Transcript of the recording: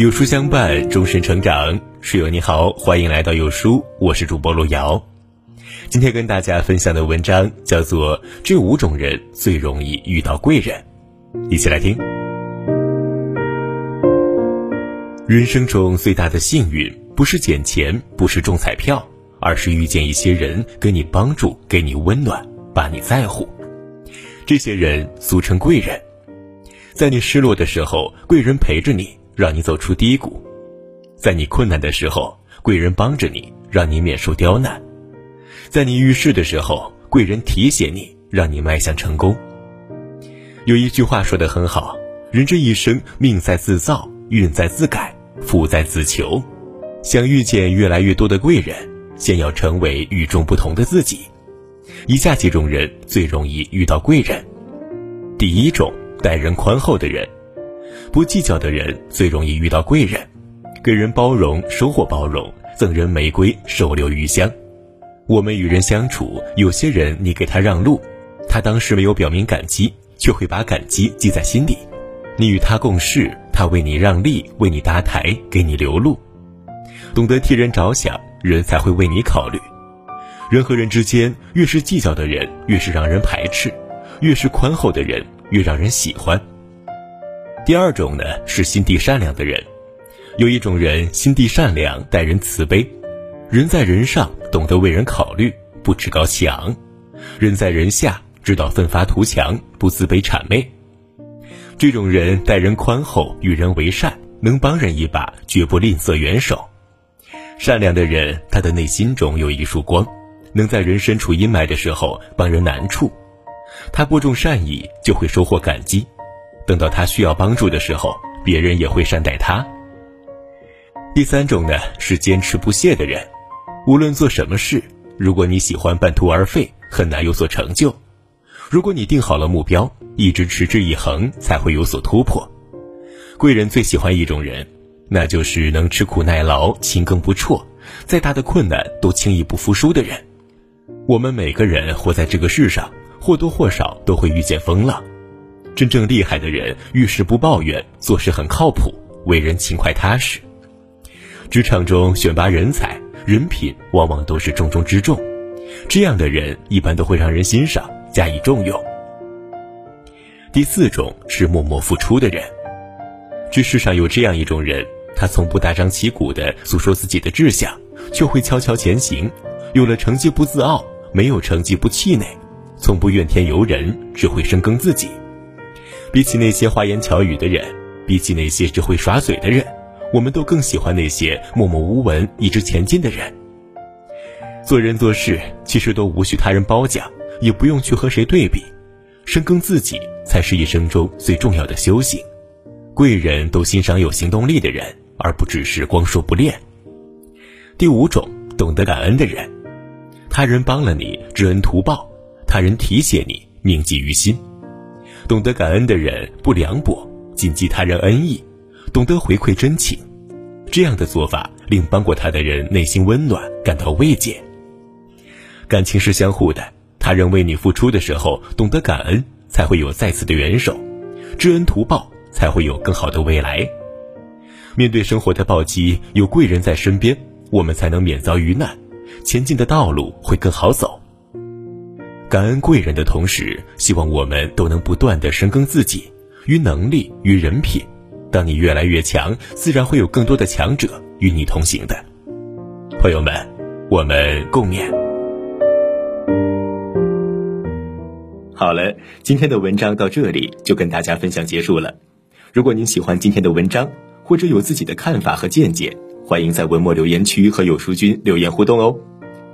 有书相伴，终身成长。室友你好，欢迎来到有书，我是主播路遥。今天跟大家分享的文章叫做《这五种人最容易遇到贵人》，一起来听。人生中最大的幸运，不是捡钱，不是中彩票，而是遇见一些人给你帮助，给你温暖，把你在乎。这些人俗称贵人，在你失落的时候，贵人陪着你。让你走出低谷，在你困难的时候，贵人帮着你，让你免受刁难；在你遇事的时候，贵人提携你，让你迈向成功。有一句话说的很好：人这一生，命在自造，运在自改，福在自求。想遇见越来越多的贵人，先要成为与众不同的自己。以下几种人最容易遇到贵人：第一种，待人宽厚的人。不计较的人最容易遇到贵人，给人包容，收获包容；赠人玫瑰，手留余香。我们与人相处，有些人你给他让路，他当时没有表明感激，却会把感激记在心里；你与他共事，他为你让利，为你搭台，给你留路。懂得替人着想，人才会为你考虑。人和人之间，越是计较的人，越是让人排斥；越是宽厚的人，越让人喜欢。第二种呢是心地善良的人，有一种人心地善良，待人慈悲，人在人上懂得为人考虑，不趾高气昂；人在人下知道奋发图强，不自卑谄媚。这种人待人宽厚，与人为善，能帮人一把，绝不吝啬援手。善良的人，他的内心中有一束光，能在人身处阴霾的时候帮人难处。他播种善意，就会收获感激。等到他需要帮助的时候，别人也会善待他。第三种呢是坚持不懈的人，无论做什么事，如果你喜欢半途而废，很难有所成就；如果你定好了目标，一直持之以恒，才会有所突破。贵人最喜欢一种人，那就是能吃苦耐劳、勤耕不辍，再大的困难都轻易不服输的人。我们每个人活在这个世上，或多或少都会遇见风浪。真正厉害的人遇事不抱怨，做事很靠谱，为人勤快踏实。职场中选拔人才，人品往往都是重中之重，这样的人一般都会让人欣赏，加以重用。第四种是默默付出的人。这世上有这样一种人，他从不大张旗鼓地诉说自己的志向，却会悄悄前行，有了成绩不自傲，没有成绩不气馁，从不怨天尤人，只会深耕自己。比起那些花言巧语的人，比起那些只会耍嘴的人，我们都更喜欢那些默默无闻、一直前进的人。做人做事，其实都无需他人褒奖，也不用去和谁对比，深耕自己才是一生中最重要的修行。贵人都欣赏有行动力的人，而不只是光说不练。第五种，懂得感恩的人，他人帮了你，知恩图报；他人提携你，铭记于心。懂得感恩的人不凉薄，谨记他人恩义，懂得回馈真情，这样的做法令帮过他的人内心温暖，感到慰藉。感情是相互的，他人为你付出的时候，懂得感恩，才会有再次的援手；知恩图报，才会有更好的未来。面对生活的暴击，有贵人在身边，我们才能免遭遇难，前进的道路会更好走。感恩贵人的同时，希望我们都能不断的深耕自己，于能力与人品。当你越来越强，自然会有更多的强者与你同行的。朋友们，我们共勉。好了，今天的文章到这里就跟大家分享结束了。如果您喜欢今天的文章，或者有自己的看法和见解，欢迎在文末留言区和有书君留言互动哦。